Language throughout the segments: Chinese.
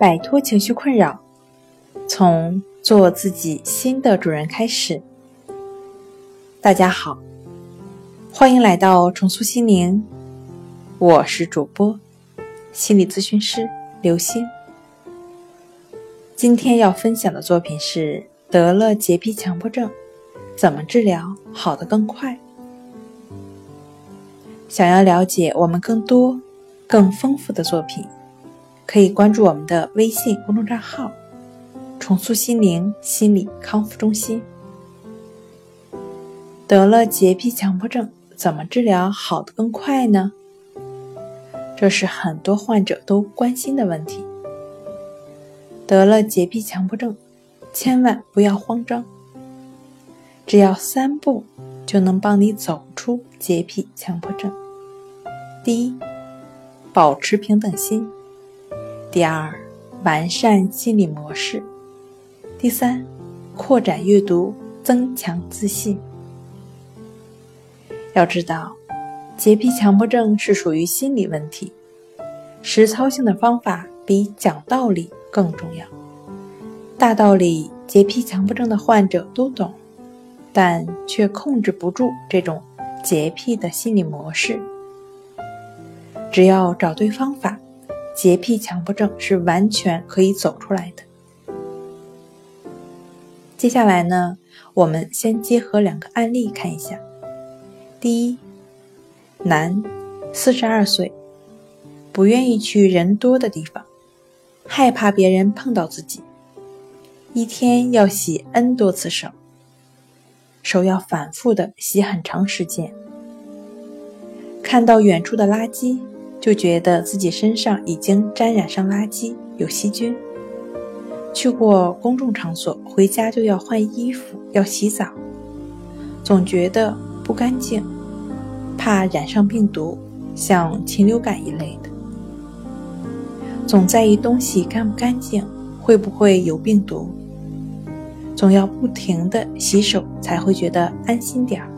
摆脱情绪困扰，从做自己新的主人开始。大家好，欢迎来到重塑心灵，我是主播心理咨询师刘星。今天要分享的作品是：得了洁癖强迫症，怎么治疗好的更快？想要了解我们更多、更丰富的作品。可以关注我们的微信公众账号“重塑心灵心理康复中心”。得了洁癖强迫症，怎么治疗好的更快呢？这是很多患者都关心的问题。得了洁癖强迫症，千万不要慌张，只要三步就能帮你走出洁癖强迫症。第一，保持平等心。第二，完善心理模式；第三，扩展阅读，增强自信。要知道，洁癖强迫症是属于心理问题，实操性的方法比讲道理更重要。大道理，洁癖强迫症的患者都懂，但却控制不住这种洁癖的心理模式。只要找对方法。洁癖强迫症是完全可以走出来的。接下来呢，我们先结合两个案例看一下。第一，男，四十二岁，不愿意去人多的地方，害怕别人碰到自己，一天要洗 n 多次手，手要反复的洗很长时间，看到远处的垃圾。就觉得自己身上已经沾染上垃圾，有细菌。去过公众场所，回家就要换衣服，要洗澡，总觉得不干净，怕染上病毒，像禽流感一类的。总在意东西干不干净，会不会有病毒，总要不停的洗手才会觉得安心点儿。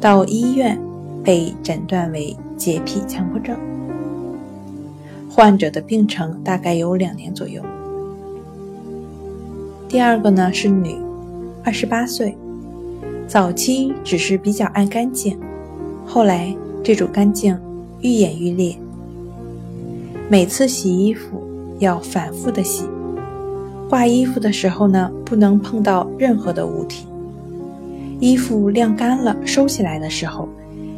到医院被诊断为。洁癖强迫症患者的病程大概有两年左右。第二个呢是女，二十八岁，早期只是比较爱干净，后来这种干净愈演愈烈。每次洗衣服要反复的洗，挂衣服的时候呢不能碰到任何的物体，衣服晾干了收起来的时候。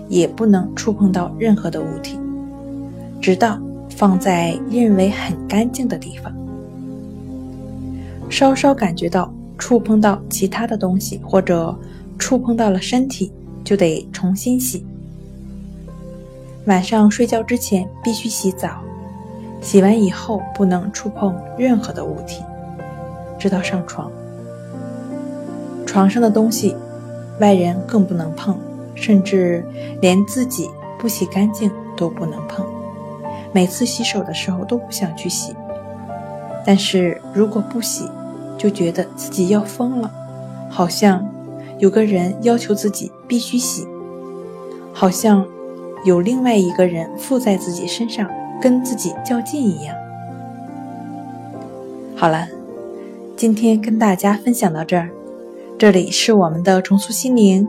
也不能触碰到任何的物体，直到放在认为很干净的地方。稍稍感觉到触碰到其他的东西，或者触碰到了身体，就得重新洗。晚上睡觉之前必须洗澡，洗完以后不能触碰任何的物体，直到上床。床上的东西，外人更不能碰。甚至连自己不洗干净都不能碰，每次洗手的时候都不想去洗，但是如果不洗，就觉得自己要疯了，好像有个人要求自己必须洗，好像有另外一个人附在自己身上跟自己较劲一样。好了，今天跟大家分享到这儿，这里是我们的重塑心灵。